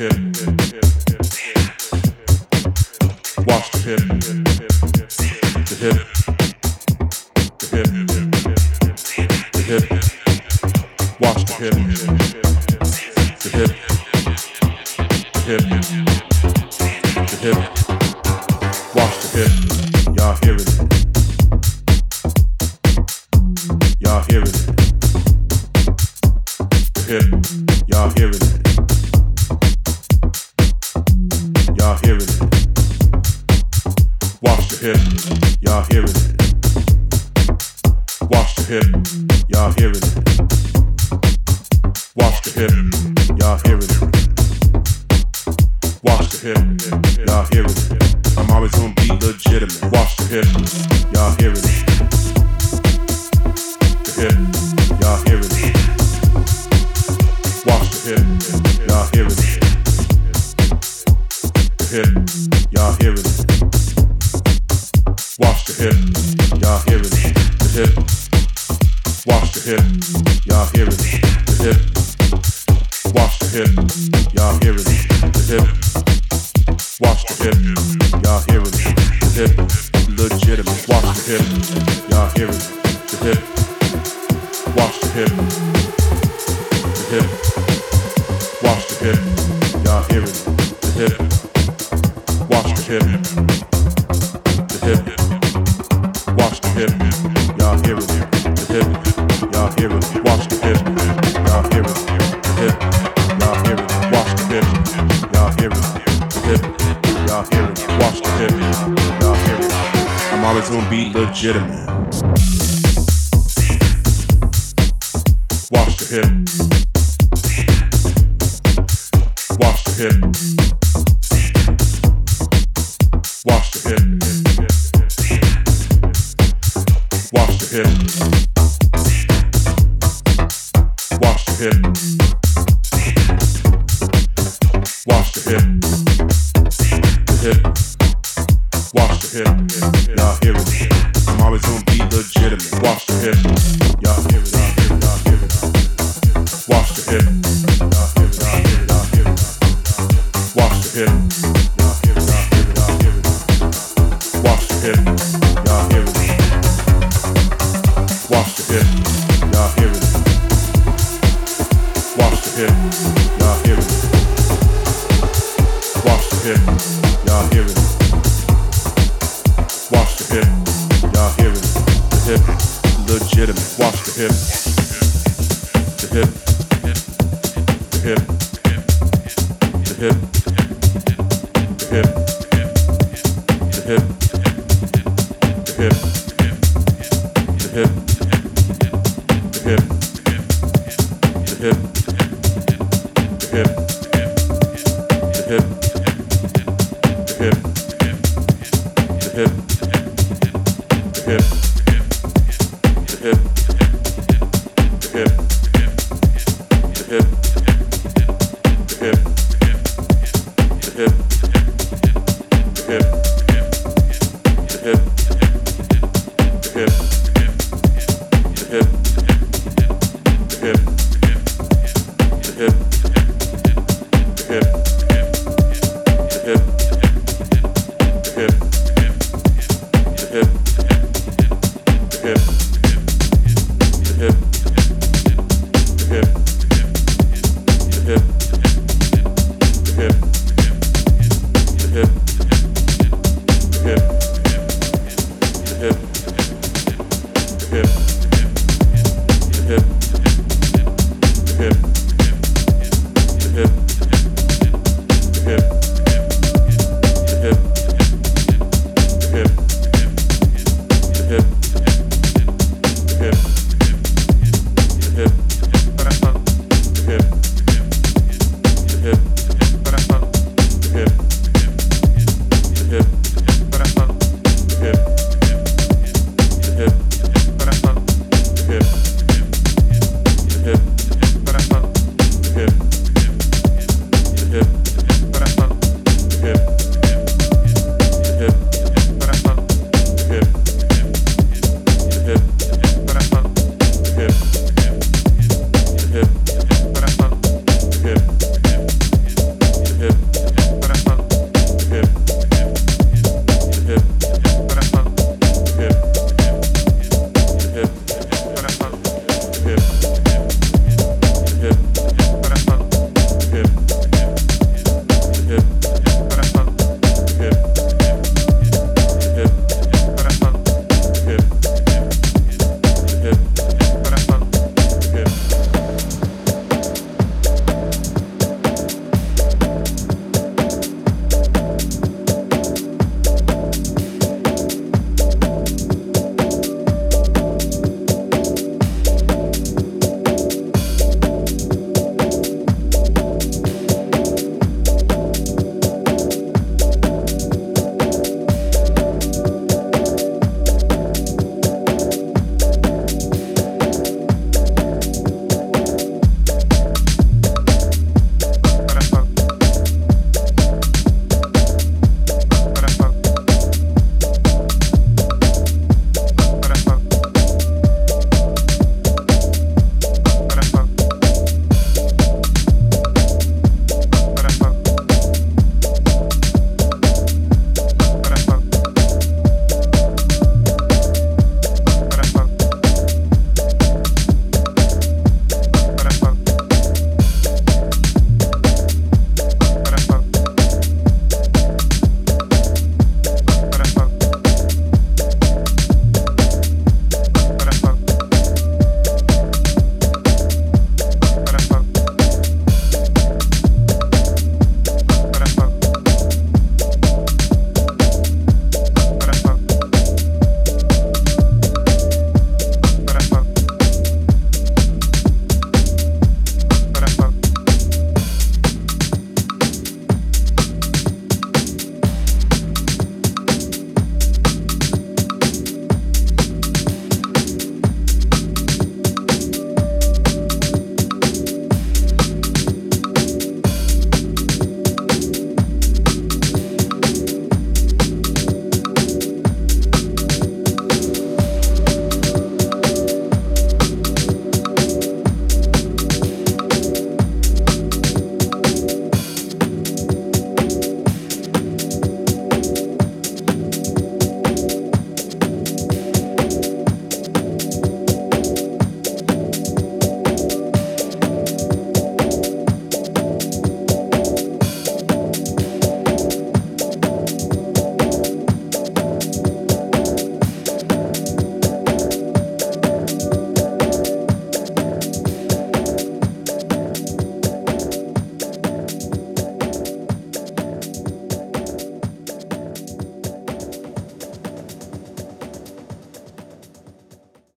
pit. Watch the pit. The hip. The hip. The hip. The hip. Watch the hip.